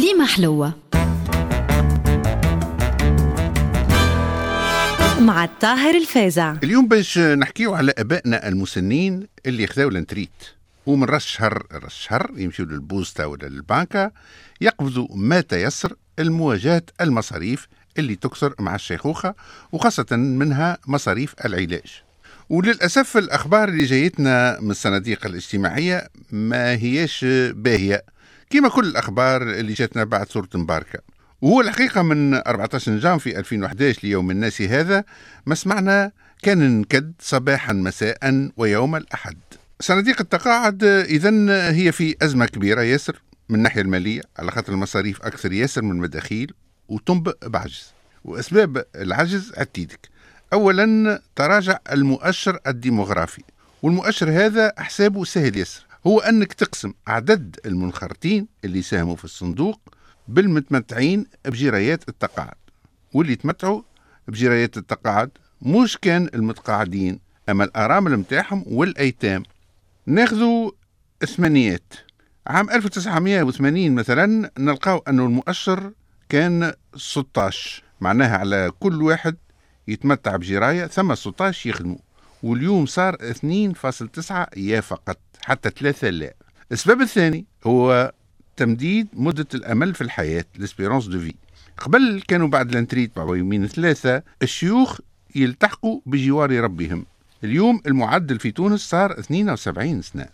كليمة حلوة. مع الطاهر الفازع اليوم باش نحكيو على أبائنا المسنين اللي خذاو الانتريت. ومن راس شهر راس شهر يمشيو للبوستا ولا للبنكة يقبضوا ما تيسر لمواجهة المصاريف اللي تكثر مع الشيخوخة وخاصة منها مصاريف العلاج. وللأسف الأخبار اللي جايتنا من الصناديق الاجتماعية ما هيش باهية. كما كل الأخبار اللي جاتنا بعد سورة مباركة. وهو الحقيقة من 14 جان في 2011 ليوم الناس هذا ما سمعنا كان نكد صباحا مساء ويوم الأحد. صناديق التقاعد إذا هي في أزمة كبيرة ياسر من الناحية المالية على خاطر المصاريف أكثر ياسر من المداخيل وتنبئ بعجز. وأسباب العجز عتيدك. أولا تراجع المؤشر الديموغرافي. والمؤشر هذا حسابه سهل ياسر. هو أنك تقسم عدد المنخرطين اللي ساهموا في الصندوق بالمتمتعين بجرايات التقاعد. واللي تمتعوا بجرايات التقاعد مش كان المتقاعدين أما الأرامل متاعهم والأيتام. ناخذوا ثمانيات عام 1980 مثلا نلقاو أنه المؤشر كان 16 معناها على كل واحد يتمتع بجراية ثم 16 يخدموا. واليوم صار 2.9 يا فقط حتى ثلاثة لا. السبب الثاني هو تمديد مدة الأمل في الحياة ال espérance de vie قبل كانوا بعد ال retraite بعد يومين ثلاثة الشيوخ يلتحقوا بجوار ربهم. اليوم المعدل في تونس صار 72 سنة.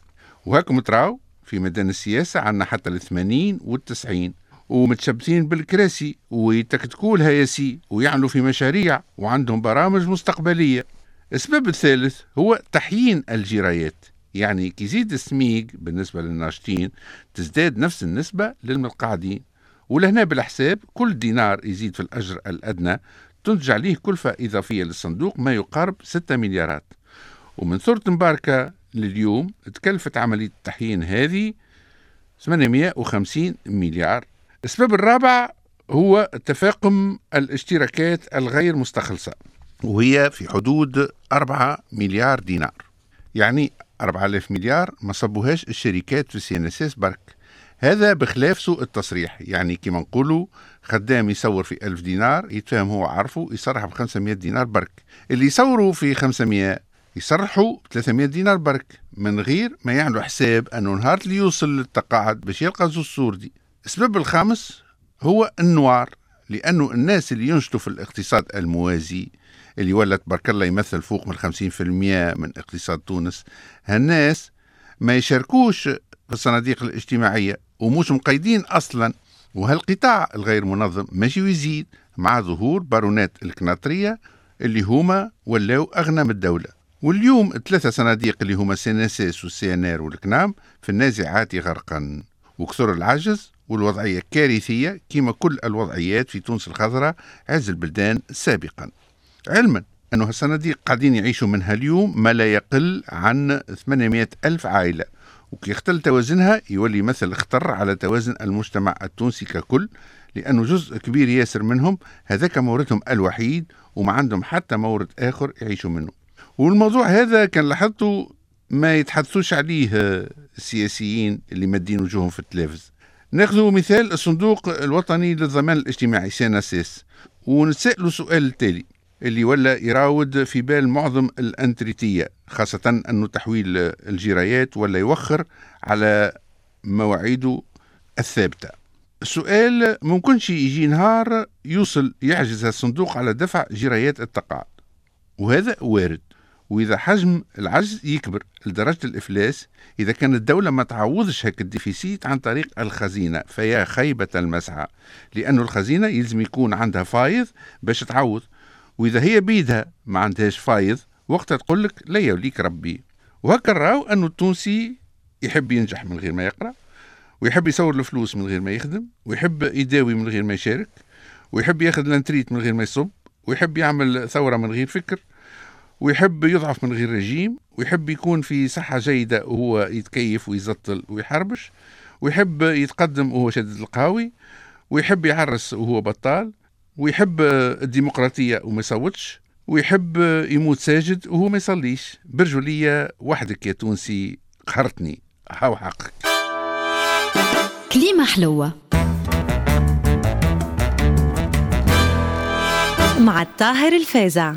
وهاكم تراو في ميدان السياسة عندنا حتى ال 80 وال 90 ومتشبثين بالكراسي ويتكتكوا لها ياسي ويعملوا في مشاريع وعندهم برامج مستقبلية. السبب الثالث هو تحيين الجرايات يعني كي يزيد السميق بالنسبة للناشطين تزداد نفس النسبة للمقعدين ولهنا بالحساب كل دينار يزيد في الأجر الأدنى تنتج عليه كلفة إضافية للصندوق ما يقارب 6 مليارات. ومن ثورة مباركة لليوم تكلفت عملية التحيين هذه 850 مليار. السبب الرابع هو تفاقم الاشتراكات الغير مستخلصة. وهي في حدود 4 مليار دينار. يعني 4000 مليار ما صبوهاش الشركات في ال CNSS برك. هذا بخلاف سوء التصريح. يعني كما نقولوا خدام يصور في 1000 دينار يتفاهم هو وعرفه يصرح ب 500 دينار برك. اللي يصوروا في 500 يصرحوا ب 300 دينار برك. من غير ما يعملوا حساب أنه نهار اللي يوصل للتقاعد باش يلقى زوج صور دي السبب الخامس هو النوار. لأنه الناس اللي ينشطوا في الاقتصاد الموازي اللي ولت تبارك الله يمثل فوق من 50% من اقتصاد تونس. هالناس ما يشاركوش في الصناديق الاجتماعية ومش مقيدين أصلا. وهالقطاع الغير منظم ماشي ويزيد مع ظهور بارونات الكناطرية اللي هما ولاو أغنى من الدولة. واليوم ثلاثة صناديق اللي هما CNSS وال CNR وال CNAM في النازعات غرقا. وكثر العجز والوضعية كارثية كما كل الوضعيات في تونس الخضراء عز البلدان سابقا. علما أن الصناديق قاعدين يعيشوا منها اليوم ما لا يقل عن 800 ألف عائلة. وكي يختل توازنها يولي مثل خطر على توازن المجتمع التونسي ككل لأنه جزء كبير ياسر منهم هذاك موردهم الوحيد وما عندهم حتى مورد آخر يعيشوا منه. والموضوع هذا كان لاحظته ما يتحدثوش عليه السياسيين اللي مادين وجوههم في التلفز. ناخذ مثال الصندوق الوطني للضمان الاجتماعي سيناسيس ونتسائلوا سؤال التالي اللي ولا يراود في بال معظم الأنتريتية خاصة أنه تحويل الجرايات ولا يوخر على مواعيده الثابتة. السؤال ممكنش يجي نهار يوصل يعجز الصندوق على دفع جرايات التقاعد. وهذا وارد. وإذا حجم العجز يكبر لدرجة الإفلاس إذا كانت الدولة ما تعوضش هاك ال déficit عن طريق الخزينة فيا خيبة المسعى. لأنه الخزينة يلزم يكون عندها فايض باش تعوض. وإذا هي بيدها ما عندهاش فايض وقتها تقول لك لا يوليك ربي. وهكا راو أنه التونسي يحب ينجح من غير ما يقرأ ويحب يصور الفلوس من غير ما يخدم ويحب يداوي من غير ما يشارك ويحب ياخذ الانتريت من غير ما يصب ويحب يعمل ثورة من غير فكر ويحب يضعف من غير رجيم ويحب يكون في صحة جيدة وهو يتكيف ويزطل ويحربش ويحب يتقدم وهو شديد القهاوي ويحب يعرس وهو بطال ويحب الديمقراطية وما يصوتش ويحب يموت ساجد وهو ما يصليش. برجولية وحدك يا تونسي قهرتني. هاو حقك. كليمة حلوة. مع الطاهر الفازع.